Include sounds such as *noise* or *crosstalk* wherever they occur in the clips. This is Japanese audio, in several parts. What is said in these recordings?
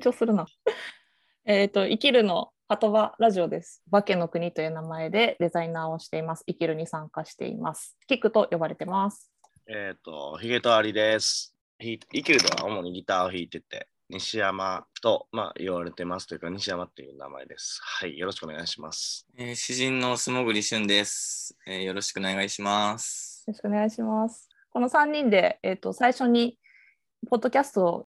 緊張するな。*laughs* えっと、生きるの鳩場ラジオです。化けの国という名前でデザイナーをしています。生きるに参加しています。キックと呼ばれてます。えっ、と、ヒゲとアリです。ひ生きるのは主にギターを弾いてて、西山と、まあ、言われてますというか、西山っていう名前です。はい、よろしくお願いします。えー詩人の素潜り俊です、えーよろしくお願いします。よろしくお願いします。この3人で、えっと最初にポッドキャストを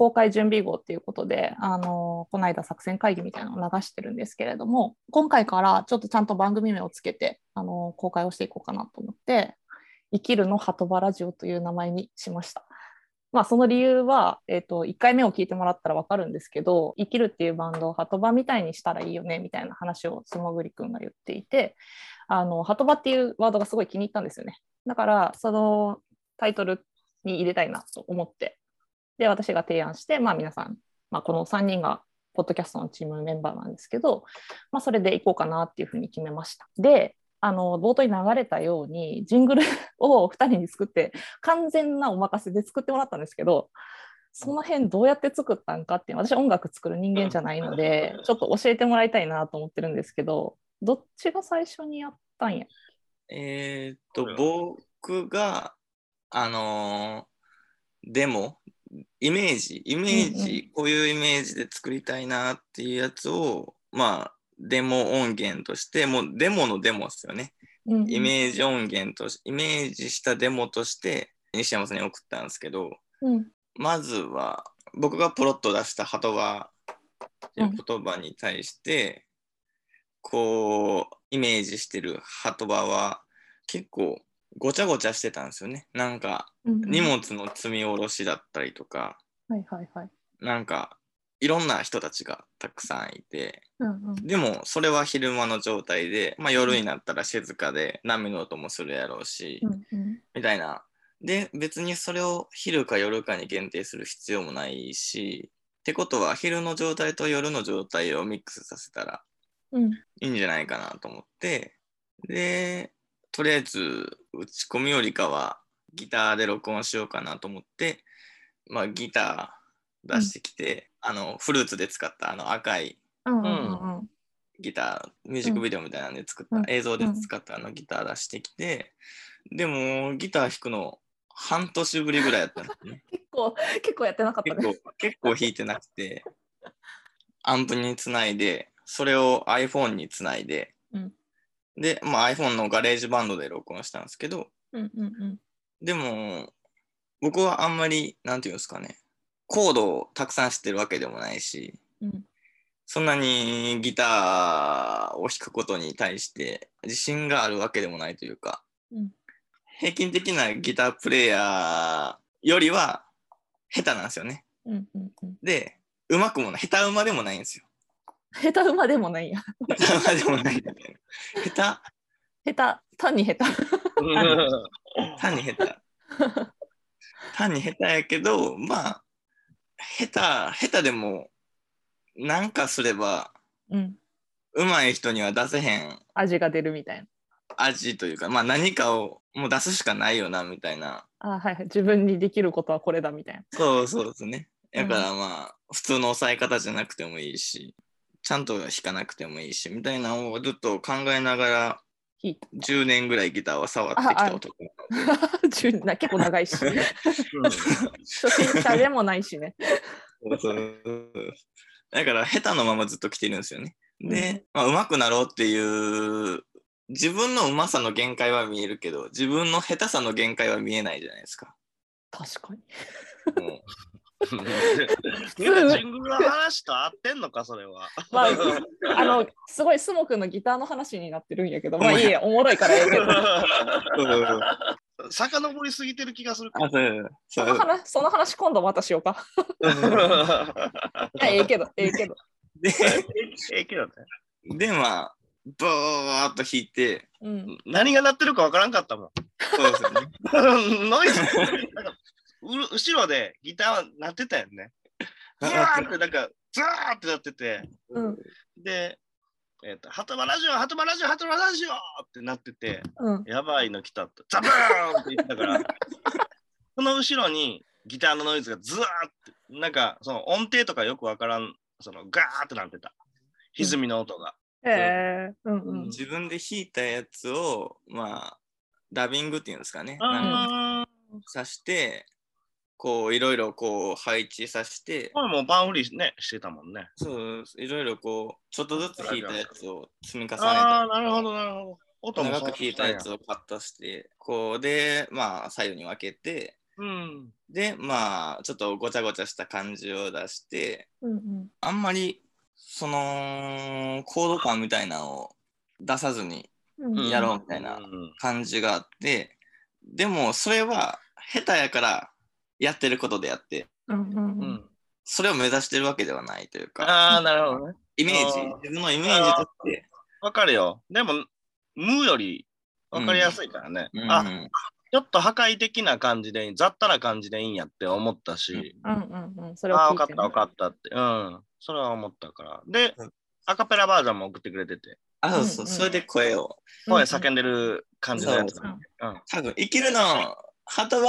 公開準備号っていうことで、あのこの間作戦会議みたいなのを流してるんですけれども、今回からちょっとちゃんと番組名をつけて、あの公開をしていこうかなと思って、生きるの鳩場ラジオという名前にしました。まあ、その理由は、えっと1回目を聞いてもらったら分かるんですけど、生きるっていうバンドを鳩場みたいにしたらいいよねみたいな話を素潜りくんが言っていて、あの鳩場っていうワードがすごい気に入ったんですよね。だから、そのタイトルに入れたいなと思って、で、私が提案して、まあ皆さん、まあこの3人が、ポッドキャストのチームメンバーなんですけど、まあそれでいこうかなっていうふうに決めました。で、あの、冒頭に流れたように、ジングル *laughs* を2人に作って、完全なお任せで作ってもらったんですけど、その辺どうやって作ったんかっていう、私音楽作る人間じゃないので、ちょっと教えてもらいたいなと思ってるんですけど、どっちが最初にやったんや？えーっと、僕が、あのーデモ、イメージ、イメージ、こういうイメージで作りたいなっていうやつを、まあ、デモ音源として、もうデモのデモですよね。うんうん。イメージ音源とし、イメージしたデモとして、西山さんに送ったんですけど、うん。まずは僕がポロッと出した鳩場っていう言葉に対して、こうイメージしてる鳩場は結構ごちゃごちゃしてたんですよね。なんかうんうん荷物の積み下ろしだったりとかはいはいはい。なんかいろんな人たちがたくさんいてうんうんでもそれは昼間の状態で、まあ、夜になったら静かで波の音もするやろうし、うんうんみたいな。で、別にそれを昼か夜かに限定する必要もないし、ってことは昼の状態と夜の状態をミックスさせたらうんいいんじゃないかなと思って、で、とりあえず打ち込みよりかはギターで録音しようかなと思って、まあギター出してきて、あのフルーツで使ったあの赤いうんうんうんギター、ミュージックビデオみたいなんで作った、うん。映像で使ったあのギター出してきて、でもギター弾くの半年ぶりぐらいやったんですね。*laughs* 結構結構やってなかったね。結構、結構弾いてなくて、アンプにつないで、それを iPhone につないで、うん。で、まあ、iPhone のガレージバンドで録音したんですけど、うんうんうんでも、僕はあんまり、なんていうんですかね、コードをたくさん知ってるわけでもないし、うんそんなにギターを弾くことに対して自信があるわけでもないというか、うん平均的なギタープレイヤーよりは下手なんですよね。うんうんうんで、うまくもない、下手馬でもないんですよ。下手馬でもないや。下手馬でもないみたいな。下下手単に下手。*laughs* 手、単に下手。単に下手やけど、まあ、下手、下手でも、なんかすれば、うん上手い人には出せへん味が出るみたいな。味というか、まあ何かをもう出すしかないよな、みたいな。あはいはい自分にできることはこれだみたいな。そうそうですね。うんだからまあ、普通の抑え方じゃなくてもいいし、ちゃんと弾かなくてもいいし、みたいなのをずっと考えながら、10年ぐらいギターを触ってきた男。結構長いし。初心者でもないしね。だから下手のままずっと来てるんですよね。で、まあ、上手くなろうっていう自分の上手さの限界は見えるけど自分の下手さの限界は見えないじゃないですか。確かに。*laughs* ジングルの話と合ってんのか、それは。まああのすごいスモ君のギターの話になってるんやけど、*laughs* まあいいや、おもろいからええけど。*laughs* 遡りすぎてる気がするそのう話その話今度またしようか。ええけど、ええけど。でええけどね。でまあボーっと弾いてうん。何が鳴ってるかわからんかったもん。そうですよね。ノイズなん後ろでギターは鳴ってたよね。ズワーってなんかズワーってなってて、うんで、えっ、と、ハトバラジオ、ハトバラジオ、ハトバラジオってなってて、うん。やばいの来たって、ザブーンって言ってたから、*laughs* その後ろにギターのノイズがズワーってなんか、その音程とかよくわからん、そのガーってなってた。歪みの音が。へえうんうん自分で弾いたやつを、まあ、ダビングっていうんですかね。さして、こう、いろいろこう、配置させて、これもうパンフリね、してたもんね。そう、いろいろこう、ちょっとずつ弾いたやつを積み重ねて、ああ、なるほど、なるほど。音も長く弾いたやつをカットして、こうで、まあ、左右に分けて、うん。で、まあ、ちょっとごちゃごちゃした感じを出して、うんうん。あんまり、その、コード感みたいなのを出さずにやろうみたいなうん感じがあって、でも、それは下手やからやってることであって、うんうんううんん。それを目指してるわけではないというか、ああ、なるほどね。イメージ自分のイメージとして、わかるよ。でも、無よりわかりやすいからね。うんあ、ちょっと破壊的な感じで、雑多な感じでいいんやって思ったし、うんうんうんそれをあ分かった分かったって。うん。それは思ったから。でうん、アカペラバージョンも送ってくれてて、あ、そうそう、うんうんそれで声を、声叫んでる感じのやつ。そううん。多分、生きるの、はたば、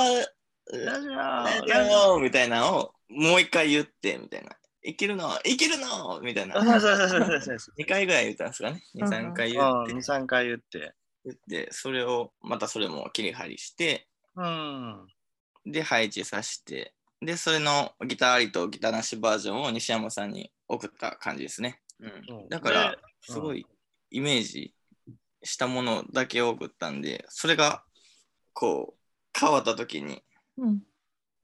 ラジオラジオオみたいなのをもう一回言って、みたいな。生きるの、生きるのみたいな。そうそうそうそうそうそう2回ぐらい言ったんですかね。2、うん3回言うん、って、2、3回言って。言って、それを、またそれも切り張りして、うん。で、配置させて、で、それのギターありとギターなしバージョンを西山さんに送った感じですね。ううんん、だからで、すごいイメージしたものだけを送ったんで、それが、こう、変わった時に、うん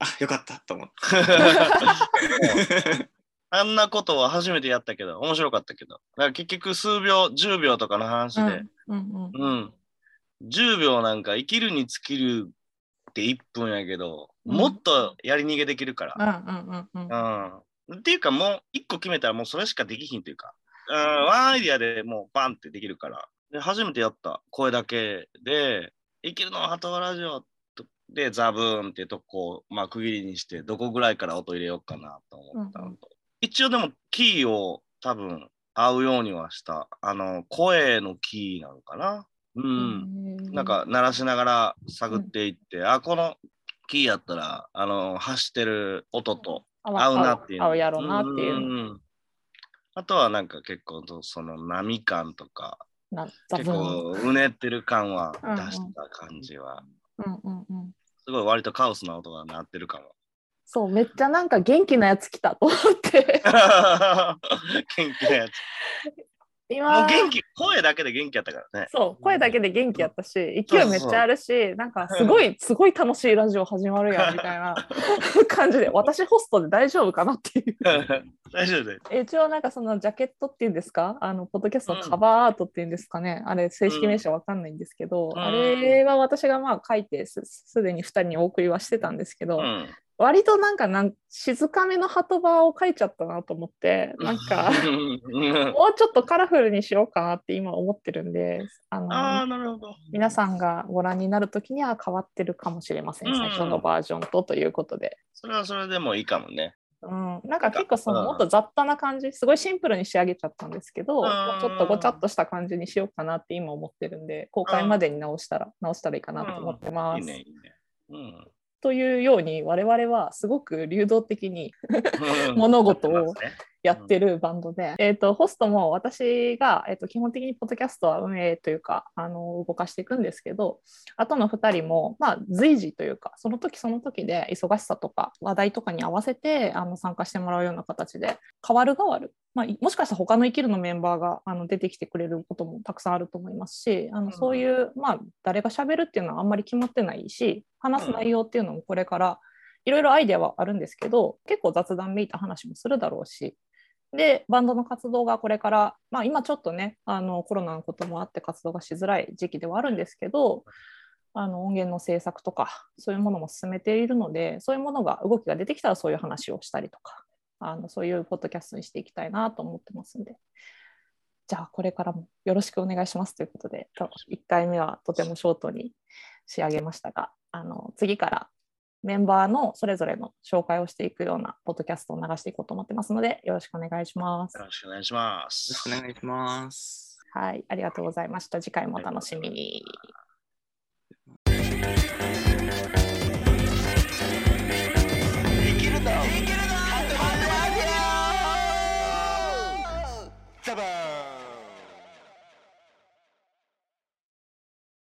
あ、よかったと思って。*laughs* あんなことは初めてやったけど、面白かったけど。だから結局数秒、10秒とかの話で、うんうんうん。10秒なんか生きるに尽きるって1分やけど、うんもっとやり逃げできるかうんうんうんうんら。うん。っていうかもう1個決めたらもうそれしかできひんっていうか、うん、ワンアイディアでもうバンってできるから。で、初めてやった声だけで、生きるのはハトワラジオでザブーンってとこを、まあ、区切りにして、どこぐらいから音入れようかなと思ったのと。うんうん一応でもキーを多分合うようにはした。あの、声のキーなのかな。うん。なんか鳴らしながら探っていって、あ、このキーやったら、あの、走ってる音と合合うなっていう。合うやろうなっていううんあとはなんか結構とその波感とか、結構うねってる感はうんうん出した感じは、うんうんうんすごい割とカオスな音が鳴ってるかも。そうめっちゃなんか元気なやつ来たと思って *laughs* 元気なやつ。も今う元気、声だけで元気やったからね。そう。声だけで元気やったし勢いめっちゃあるしなんかすごいすごい楽しいラジオ始まるやん *laughs* みたいな。*laughs* 感じで。私ホストで大丈夫かなっていう。*laughs* 大丈夫で。一応なんかそのジャケットっていうんですか？あのポッドキャストのカバーアートっていうんですかね、あれ正式名称わかんないんですけど、うん。あれは私がまあ書いてすすでに2人にお送りはしてたんですけど、うん。割となんかなん静かめの鳩場を書いちゃったなと思ってなんかうんもうちょっとカラフルにしようかなって今思ってるんであのああ、なるほど。皆さんがご覧になるときには変わってるかもしれません、うん最初のバージョンとということで。それはそれでもいいかもね。うん、なんか結構そのうんもっと雑多な感じすごいシンプルに仕上げちゃったんですけど、うちょっとごちゃっとした感じにしようかなって今思ってるんで公開までに直したら、直したらいいかなと思ってます。いいね、いいね。うんというように我々はすごく流動的にうん物事をやってるバンドで、えー、とホストも私が、えー、と基本的にポッドキャストは運営というかあの動かしていくんですけどあとの2人も、まあ、随時というかその時その時で忙しさとか話題とかに合わせてあの参加してもらうような形で変わる変わる、まあ、いもしかしたら他の生きるのメンバーがあの出てきてくれることもたくさんあると思いますしあのそういう、まあ、誰がしゃべるっていうのはあんまり決まってないし話す内容っていうのもこれからいろいろアイデアはあるんですけど結構雑談めいた話もするだろうしでバンドの活動がこれから、まあ、今ちょっとねあのコロナのこともあって活動がしづらい時期ではあるんですけどあの音源の制作とかそういうものも進めているのでそういうものが動きが出てきたらそういう話をしたりとかあのそういうポッドキャストにしていきたいなと思ってますんでじゃあこれからもよろしくお願いしますということでと1回目はとてもショートに仕上げましたがあの次からメンバーのそれぞれの紹介をしていくようなポッドキャストを流していこうと思ってますのでよろしくお願いしますよ。ろしくお願いしまよろしすくお。願いします。はい、ありがとうございました。次回もお楽しみに。